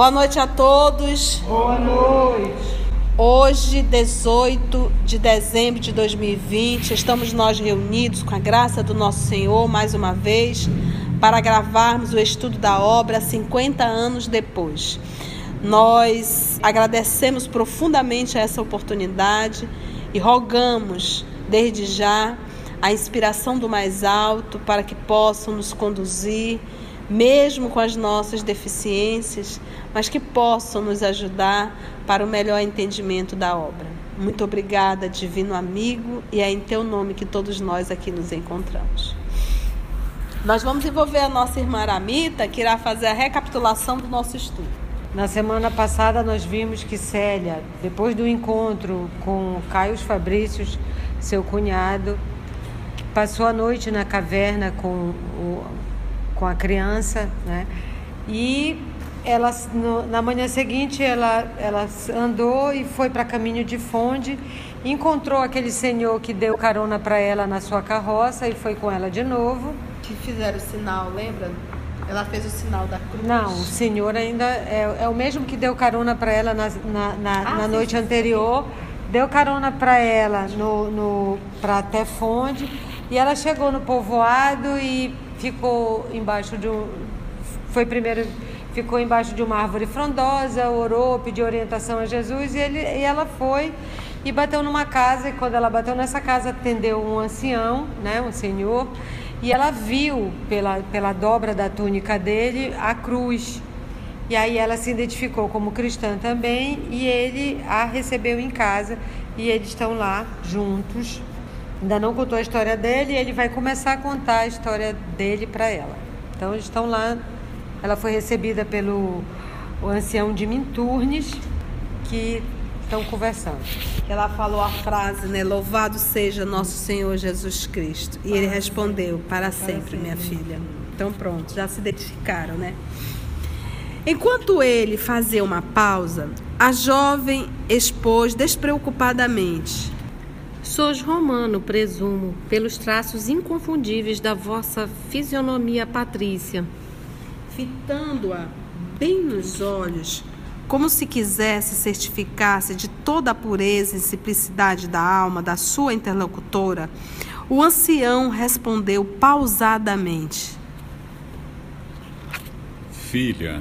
Boa noite a todos. Boa noite. Hoje, 18 de dezembro de 2020, estamos nós reunidos com a graça do nosso Senhor mais uma vez para gravarmos o estudo da obra 50 anos depois. Nós agradecemos profundamente essa oportunidade e rogamos desde já a inspiração do mais alto para que possam nos conduzir mesmo com as nossas deficiências, mas que possam nos ajudar para o melhor entendimento da obra. Muito obrigada, divino amigo, e é em teu nome que todos nós aqui nos encontramos. Nós vamos envolver a nossa irmã Aramita, que irá fazer a recapitulação do nosso estudo. Na semana passada nós vimos que Célia, depois do encontro com Caio Fabrícios, seu cunhado, passou a noite na caverna com o com a criança, né? E ela no, na manhã seguinte ela ela andou e foi para caminho de Fonde, encontrou aquele senhor que deu carona para ela na sua carroça e foi com ela de novo. Que fizeram o sinal, lembra? Ela fez o sinal da cruz. Não, o senhor ainda é, é o mesmo que deu carona para ela na, na, na, ah, na sim, noite anterior. Sim. Deu carona para ela no, no para até Fonde e ela chegou no povoado e ficou embaixo de um. Foi primeiro. Ficou embaixo de uma árvore frondosa, orou, pediu orientação a Jesus e, ele, e ela foi e bateu numa casa. E quando ela bateu nessa casa, atendeu um ancião, né, um senhor, e ela viu pela, pela dobra da túnica dele a cruz. E aí ela se identificou como cristã também e ele a recebeu em casa e eles estão lá juntos ainda não contou a história dele e ele vai começar a contar a história dele para ela. Então eles estão lá, ela foi recebida pelo o ancião de Minturnes, que estão conversando. Ela falou a frase, né? Louvado seja nosso Senhor Jesus Cristo. E ele respondeu: Para sempre, minha filha. Então pronto, já se identificaram, né? Enquanto ele fazia uma pausa, a jovem expôs despreocupadamente Sois romano, presumo, pelos traços inconfundíveis da vossa fisionomia patrícia. Fitando-a bem nos olhos, como se quisesse certificar-se de toda a pureza e simplicidade da alma da sua interlocutora, o ancião respondeu pausadamente: Filha,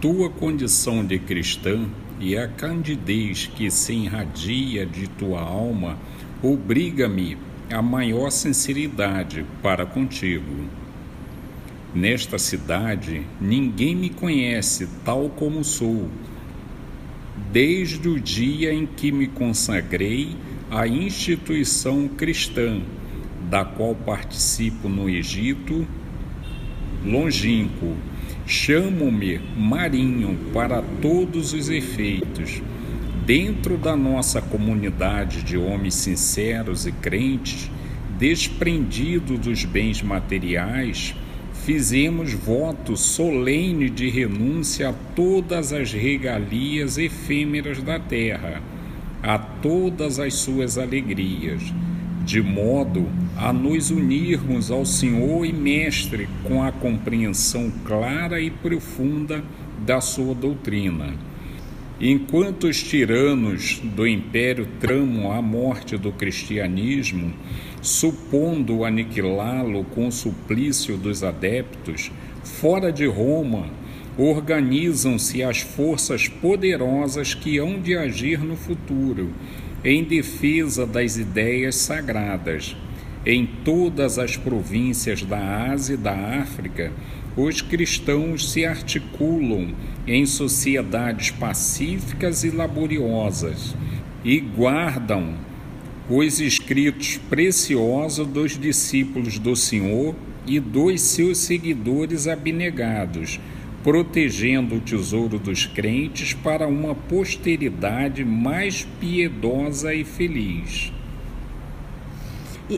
tua condição de cristã e a candidez que se irradia de tua alma obriga-me a maior sinceridade para contigo. Nesta cidade, ninguém me conhece tal como sou. Desde o dia em que me consagrei à instituição cristã, da qual participo no Egito, longínquo, Chamo-me Marinho para todos os efeitos. Dentro da nossa comunidade de homens sinceros e crentes, desprendido dos bens materiais, fizemos voto solene de renúncia a todas as regalias efêmeras da terra, a todas as suas alegrias de modo a nos unirmos ao Senhor e Mestre com a compreensão clara e profunda da sua doutrina. Enquanto os tiranos do império tramam a morte do cristianismo, supondo aniquilá-lo com o suplício dos adeptos, fora de Roma, organizam-se as forças poderosas que hão de agir no futuro em defesa das ideias sagradas. Em todas as províncias da Ásia e da África, os cristãos se articulam em sociedades pacíficas e laboriosas e guardam os escritos preciosos dos discípulos do Senhor e dos seus seguidores abnegados protegendo o tesouro dos crentes para uma posteridade mais piedosa e feliz.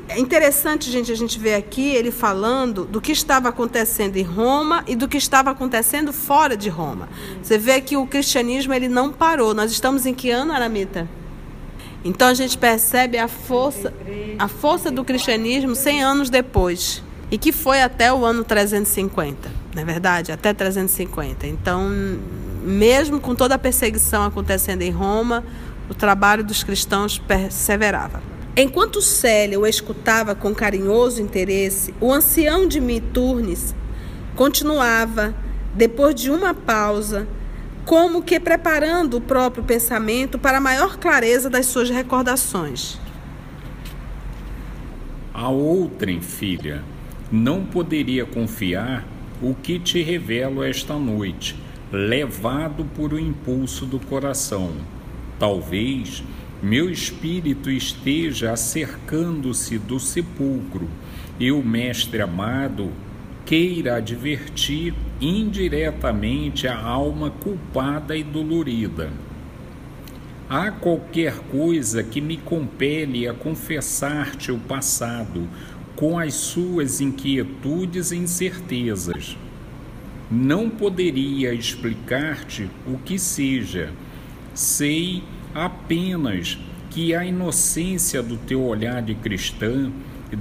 é interessante, gente, a gente ver aqui ele falando do que estava acontecendo em Roma e do que estava acontecendo fora de Roma. Você vê que o cristianismo ele não parou. Nós estamos em que ano, Aramita? Então a gente percebe a força, a força do cristianismo 100 anos depois, e que foi até o ano 350. Não é verdade? Até 350. Então, mesmo com toda a perseguição acontecendo em Roma, o trabalho dos cristãos perseverava. Enquanto Célia o escutava com carinhoso interesse, o ancião de Miturnes continuava, depois de uma pausa, como que preparando o próprio pensamento para a maior clareza das suas recordações. A outrem, filha, não poderia confiar o que te revelo esta noite, levado por o impulso do coração. Talvez meu espírito esteja acercando-se do sepulcro e o Mestre amado queira advertir indiretamente a alma culpada e dolorida. Há qualquer coisa que me compele a confessar-te o passado com as suas inquietudes e incertezas. Não poderia explicar-te o que seja. Sei apenas que a inocência do teu olhar de cristã,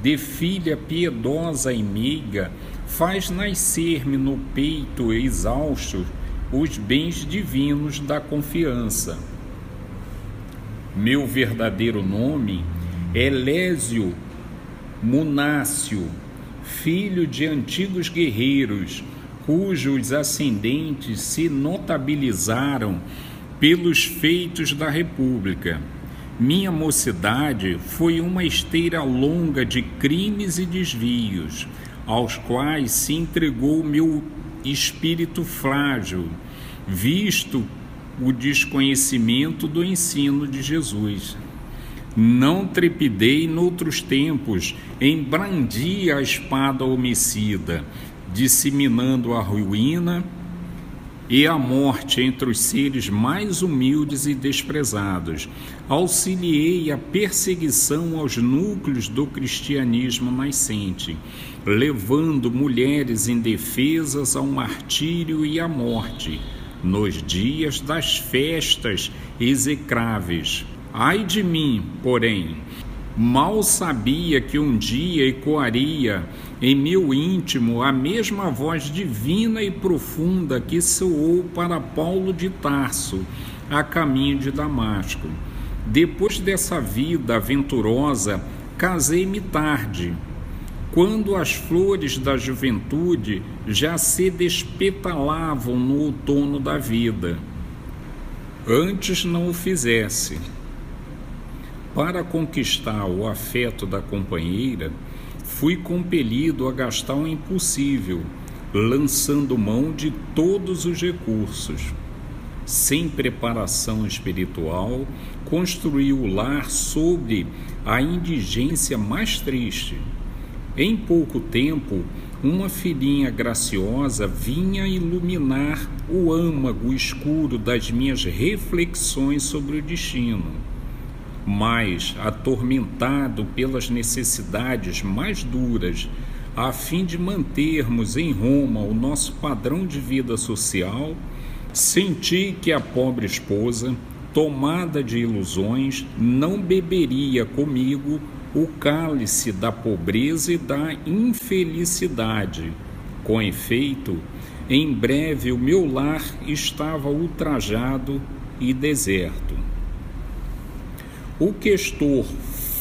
de filha piedosa e meiga, faz nascer-me no peito exausto os bens divinos da confiança. Meu verdadeiro nome é Lésio Munácio, filho de antigos guerreiros, cujos ascendentes se notabilizaram pelos feitos da República. Minha mocidade foi uma esteira longa de crimes e desvios, aos quais se entregou meu espírito frágil, visto o desconhecimento do ensino de Jesus. Não trepidei noutros tempos em brandir a espada homicida, disseminando a ruína e a morte entre os seres mais humildes e desprezados. Auxiliei a perseguição aos núcleos do cristianismo nascente, levando mulheres indefesas ao martírio e à morte, nos dias das festas execráveis. Ai de mim, porém, mal sabia que um dia ecoaria em meu íntimo a mesma voz divina e profunda que soou para Paulo de Tarso, a caminho de Damasco. Depois dessa vida aventurosa, casei-me tarde, quando as flores da juventude já se despetalavam no outono da vida. Antes não o fizesse. Para conquistar o afeto da companheira, fui compelido a gastar o impossível, lançando mão de todos os recursos. Sem preparação espiritual, construí o lar sobre a indigência mais triste. Em pouco tempo, uma filhinha graciosa vinha iluminar o âmago escuro das minhas reflexões sobre o destino mas atormentado pelas necessidades mais duras, a fim de mantermos em Roma o nosso padrão de vida social, senti que a pobre esposa, tomada de ilusões, não beberia comigo o cálice da pobreza e da infelicidade. Com efeito, em breve o meu lar estava ultrajado e deserto. O questor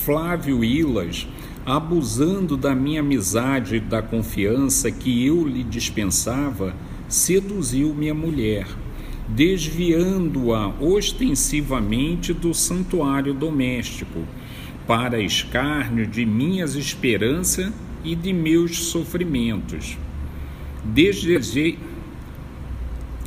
Flávio Ilas, abusando da minha amizade e da confiança que eu lhe dispensava, seduziu minha mulher, desviando-a ostensivamente do santuário doméstico, para escárnio de minhas esperanças e de meus sofrimentos. Desejei,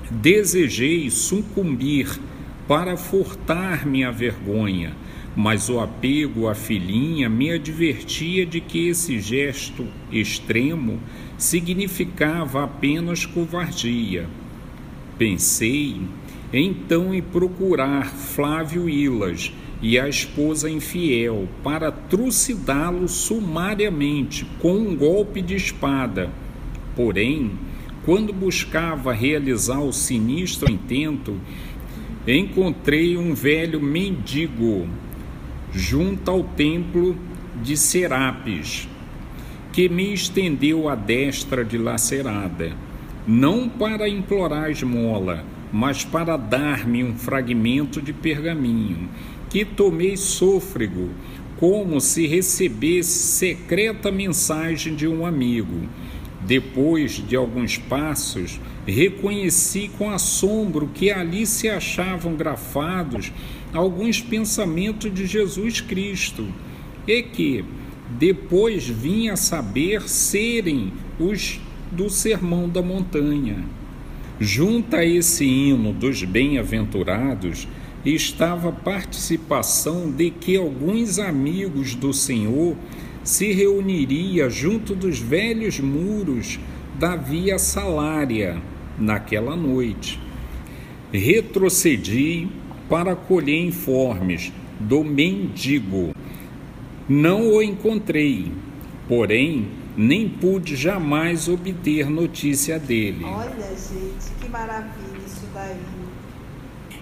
desejei sucumbir para furtar-me a vergonha mas o apego à filhinha me advertia de que esse gesto extremo significava apenas covardia. Pensei então em procurar Flávio Ilas e a esposa infiel para trucidá-lo sumariamente com um golpe de espada. Porém, quando buscava realizar o sinistro intento, encontrei um velho mendigo junto ao templo de Serapis, que me estendeu a destra dilacerada. não para implorar esmola, mas para dar-me um fragmento de pergaminho, que tomei sôfrego, como se recebesse secreta mensagem de um amigo. Depois de alguns passos, reconheci com assombro que ali se achavam grafados alguns pensamentos de Jesus Cristo, e que, depois vim a saber serem os do Sermão da Montanha. Junto a esse hino dos bem-aventurados estava a participação de que alguns amigos do Senhor se reuniria junto dos velhos muros da Via Salária naquela noite. Retrocedi para colher informes do mendigo. Não o encontrei, porém nem pude jamais obter notícia dele. Olha, gente, que maravilha isso daí.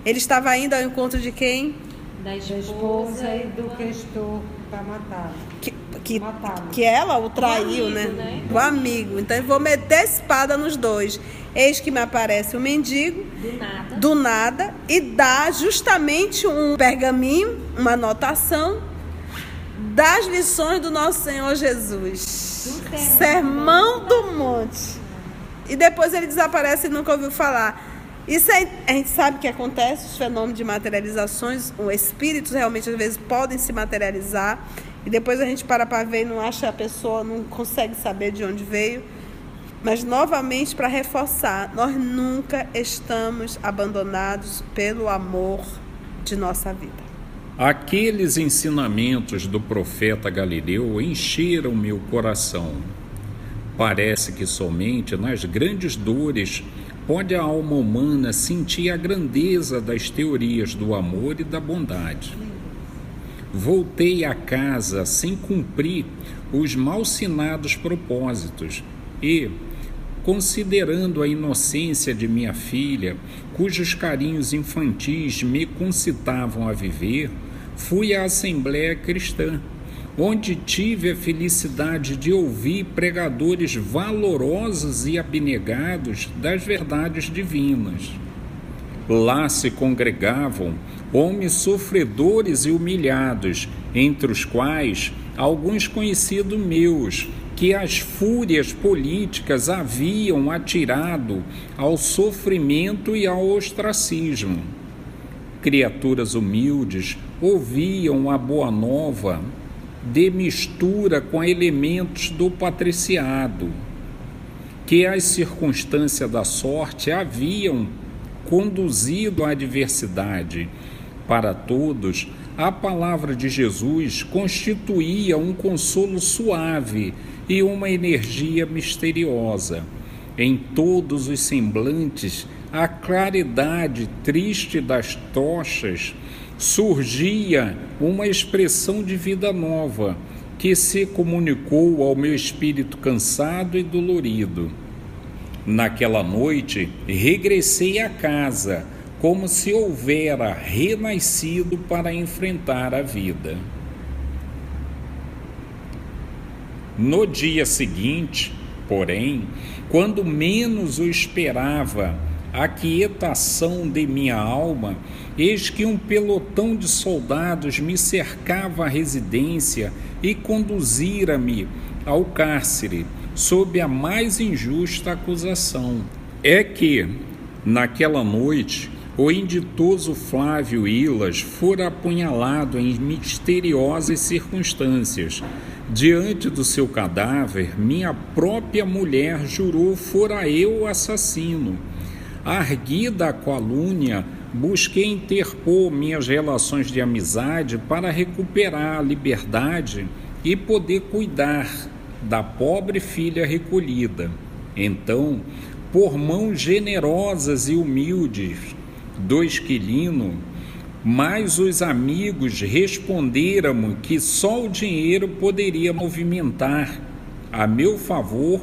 Ele estava indo ao encontro de quem? Da esposa, e do questor para matá-lo. Que, que, que ela o traiu, né? amigo, né? O amigo. Então eu vou meter espada nos dois. Eis que me aparece o um mendigo, do nada. do nada, e dá justamente um pergaminho, uma anotação das lições do nosso Senhor Jesus. Sermão do Monte. E depois ele desaparece e nunca ouviu falar. Isso é, a gente sabe que acontece, os fenômenos de materializações, os espíritos realmente às vezes podem se materializar. E depois a gente para para ver e não acha a pessoa, não consegue saber de onde veio. Mas novamente para reforçar, nós nunca estamos abandonados pelo amor de nossa vida. Aqueles ensinamentos do profeta Galileu encheram meu coração. Parece que somente nas grandes dores pode a alma humana sentir a grandeza das teorias do amor e da bondade. Voltei a casa sem cumprir os malsinados propósitos e, considerando a inocência de minha filha, cujos carinhos infantis me concitavam a viver, fui à Assembleia Cristã, onde tive a felicidade de ouvir pregadores valorosos e abnegados das verdades divinas. Lá se congregavam homens sofredores e humilhados, entre os quais alguns conhecidos meus, que as fúrias políticas haviam atirado ao sofrimento e ao ostracismo. Criaturas humildes ouviam a boa nova de mistura com elementos do patriciado, que as circunstâncias da sorte haviam conduzido à adversidade. Para todos, a palavra de Jesus constituía um consolo suave e uma energia misteriosa. Em todos os semblantes, a claridade triste das tochas surgia uma expressão de vida nova que se comunicou ao meu espírito cansado e dolorido. Naquela noite, regressei à casa, como se houvera renascido para enfrentar a vida. No dia seguinte, porém, quando menos o esperava, a quietação de minha alma, eis que um pelotão de soldados me cercava a residência e conduzira-me ao cárcere, sob a mais injusta acusação. É que, naquela noite, o inditoso Flávio Ilas fora apunhalado em misteriosas circunstâncias. Diante do seu cadáver, minha própria mulher jurou fora eu o assassino. Arguida a calúnia, busquei interpor minhas relações de amizade para recuperar a liberdade e poder cuidar da pobre filha recolhida. Então, por mãos generosas e humildes do esquilino, mas os amigos responderam que só o dinheiro poderia movimentar a meu favor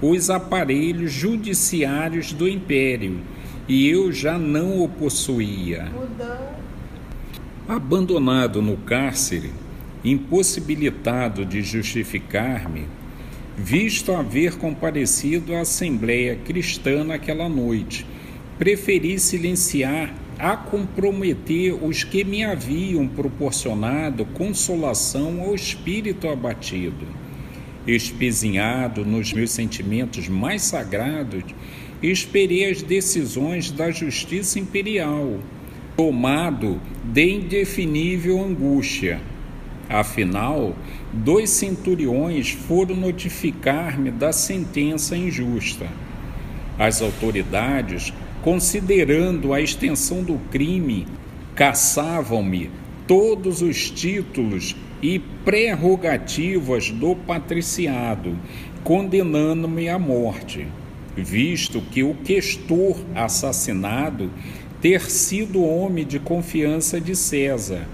os aparelhos judiciários do império, e eu já não o possuía. Abandonado no cárcere, impossibilitado de justificar-me, visto haver comparecido à Assembleia Cristã naquela noite. Preferi silenciar a comprometer os que me haviam proporcionado consolação ao espírito abatido. Espezinhado nos meus sentimentos mais sagrados, esperei as decisões da justiça imperial, tomado de indefinível angústia. Afinal, dois centuriões foram notificar-me da sentença injusta. As autoridades, considerando a extensão do crime, caçavam-me todos os títulos e prerrogativas do patriciado, condenando-me à morte visto que o questor assassinado ter sido homem de confiança de César.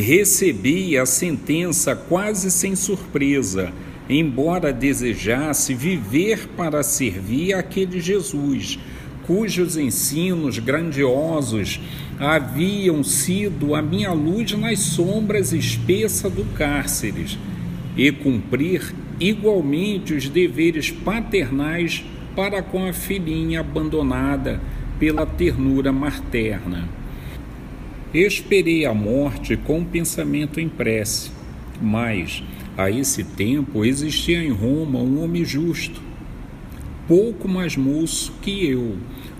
Recebi a sentença quase sem surpresa, embora desejasse viver para servir aquele Jesus, cujos ensinos grandiosos haviam sido a minha luz nas sombras espessas do cárcere, e cumprir igualmente os deveres paternais para com a filhinha abandonada pela ternura materna. Esperei a morte com o pensamento em prece, mas a esse tempo existia em Roma um homem justo, pouco mais moço que eu,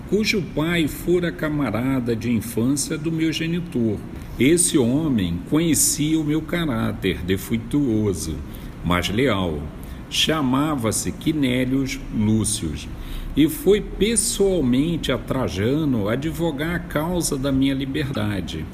cujo pai fora camarada de infância do meu genitor. Esse homem conhecia o meu caráter defeituoso, mas leal. Chamava-se Quinélios Lúcius e foi pessoalmente a Trajano advogar a causa da minha liberdade.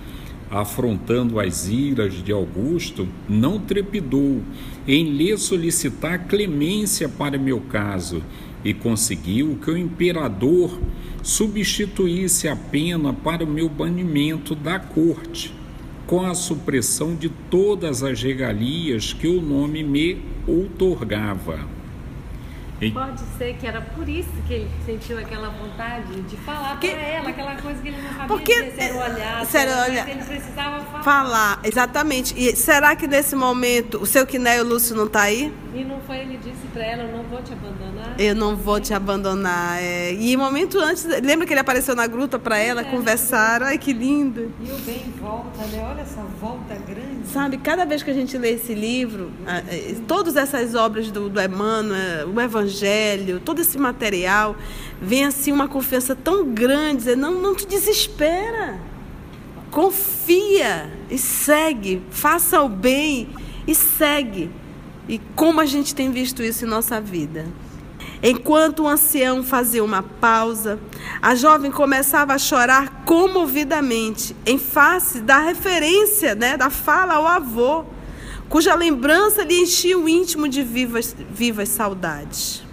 Afrontando as iras de Augusto, não trepidou em lhe solicitar clemência para meu caso e conseguiu que o imperador substituísse a pena para o meu banimento da corte com a supressão de todas as regalias que o nome me outorgava. Pode ser que era por isso que ele sentiu aquela vontade de falar para ela, aquela coisa que ele não sabia Porque, dizer, olhar, ser olhar, ele precisava falar. Falar, exatamente. E será que nesse momento o seu Quinéio Lúcio não está aí? E não foi, ele disse para ela, eu não vou te abandonar. Eu não vou te abandonar. É. E um momento antes, lembra que ele apareceu na gruta para ela, é, conversaram, ai que lindo. E o bem volta, né? Olha essa volta grande. Sabe, cada vez que a gente lê esse livro, é, todas essas obras do, do Emmanuel, o Evangelho, todo esse material, vem assim uma confiança tão grande, não, não te desespera. Confia e segue, faça o bem e segue. E como a gente tem visto isso em nossa vida. Enquanto o ancião fazia uma pausa, a jovem começava a chorar comovidamente, em face da referência, né, da fala ao avô, cuja lembrança lhe enchia o íntimo de vivas, vivas saudades.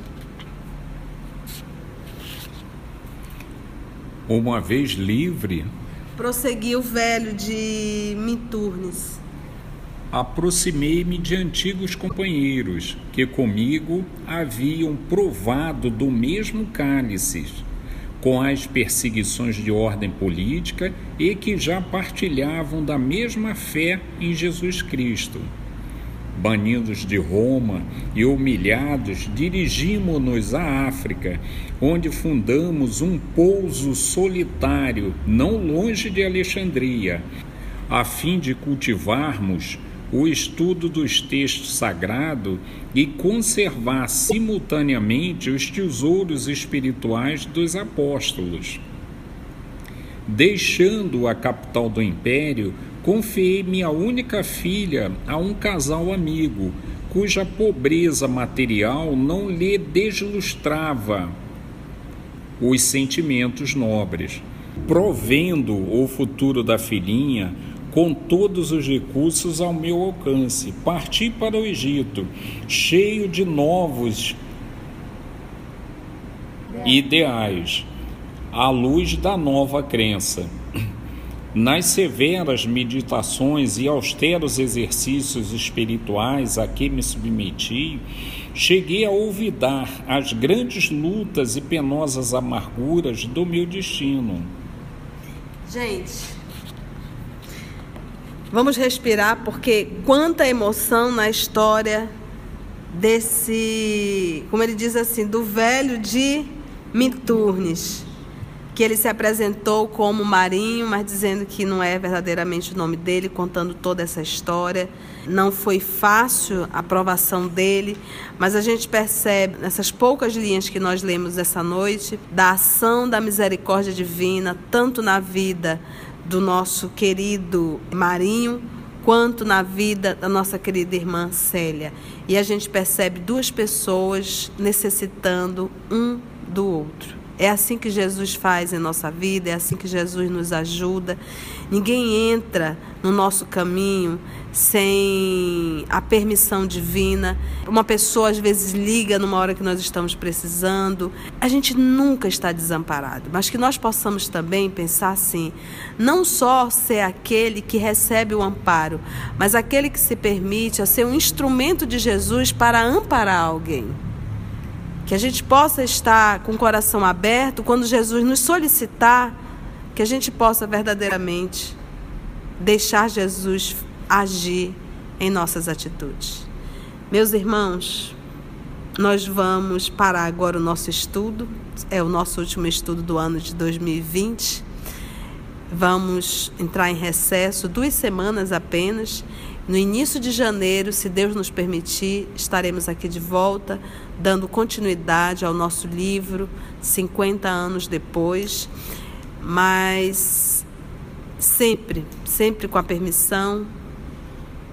Uma vez livre, prosseguiu o velho de Minturnes aproximei-me de antigos companheiros que comigo haviam provado do mesmo cálice, com as perseguições de ordem política e que já partilhavam da mesma fé em Jesus Cristo. Banidos de Roma e humilhados, dirigimos-nos à África, onde fundamos um pouso solitário, não longe de Alexandria, a fim de cultivarmos o estudo dos textos sagrados e conservar simultaneamente os tesouros espirituais dos apóstolos. Deixando a capital do império, confiei minha única filha a um casal amigo, cuja pobreza material não lhe deslustrava os sentimentos nobres. Provendo o futuro da filhinha, com todos os recursos ao meu alcance. Parti para o Egito, cheio de novos ideais, à luz da nova crença. Nas severas meditações e austeros exercícios espirituais a que me submeti, cheguei a olvidar as grandes lutas e penosas amarguras do meu destino. Gente, Vamos respirar porque quanta emoção na história desse, como ele diz assim, do velho de Miturnes, que ele se apresentou como Marinho, mas dizendo que não é verdadeiramente o nome dele, contando toda essa história. Não foi fácil a aprovação dele, mas a gente percebe nessas poucas linhas que nós lemos essa noite da ação da misericórdia divina, tanto na vida do nosso querido Marinho, quanto na vida da nossa querida irmã Célia. E a gente percebe duas pessoas necessitando um do outro. É assim que Jesus faz em nossa vida, é assim que Jesus nos ajuda. Ninguém entra no nosso caminho sem a permissão divina. Uma pessoa às vezes liga numa hora que nós estamos precisando. A gente nunca está desamparado, mas que nós possamos também pensar assim: não só ser aquele que recebe o amparo, mas aquele que se permite a ser um instrumento de Jesus para amparar alguém. Que a gente possa estar com o coração aberto quando Jesus nos solicitar, que a gente possa verdadeiramente deixar Jesus agir em nossas atitudes. Meus irmãos, nós vamos parar agora o nosso estudo, é o nosso último estudo do ano de 2020. Vamos entrar em recesso duas semanas apenas no início de janeiro, se Deus nos permitir, estaremos aqui de volta, dando continuidade ao nosso livro 50 anos depois, mas sempre, sempre com a permissão,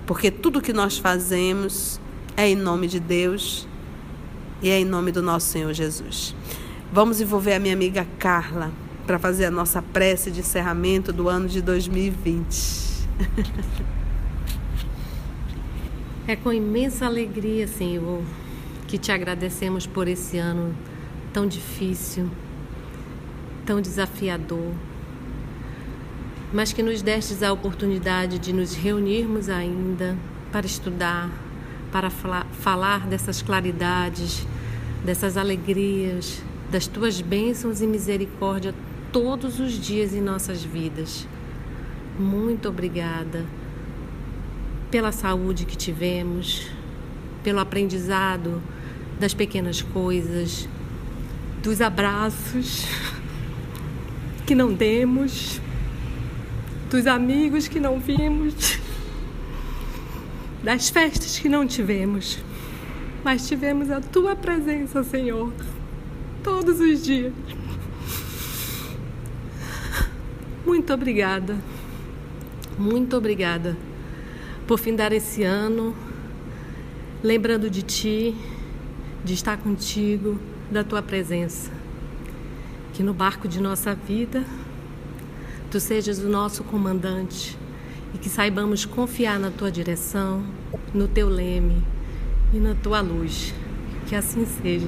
porque tudo que nós fazemos é em nome de Deus e é em nome do nosso Senhor Jesus. Vamos envolver a minha amiga Carla para fazer a nossa prece de encerramento do ano de 2020. É com imensa alegria, Senhor, que te agradecemos por esse ano tão difícil, tão desafiador, mas que nos destes a oportunidade de nos reunirmos ainda para estudar, para falar dessas claridades, dessas alegrias, das tuas bênçãos e misericórdia todos os dias em nossas vidas. Muito obrigada pela saúde que tivemos, pelo aprendizado das pequenas coisas, dos abraços que não demos, dos amigos que não vimos, das festas que não tivemos, mas tivemos a tua presença, Senhor, todos os dias. Muito obrigada, muito obrigada por findar esse ano, lembrando de Ti, de estar contigo, da Tua presença. Que no barco de nossa vida, Tu sejas o nosso comandante e que saibamos confiar na Tua direção, no Teu leme e na Tua luz. Que assim seja.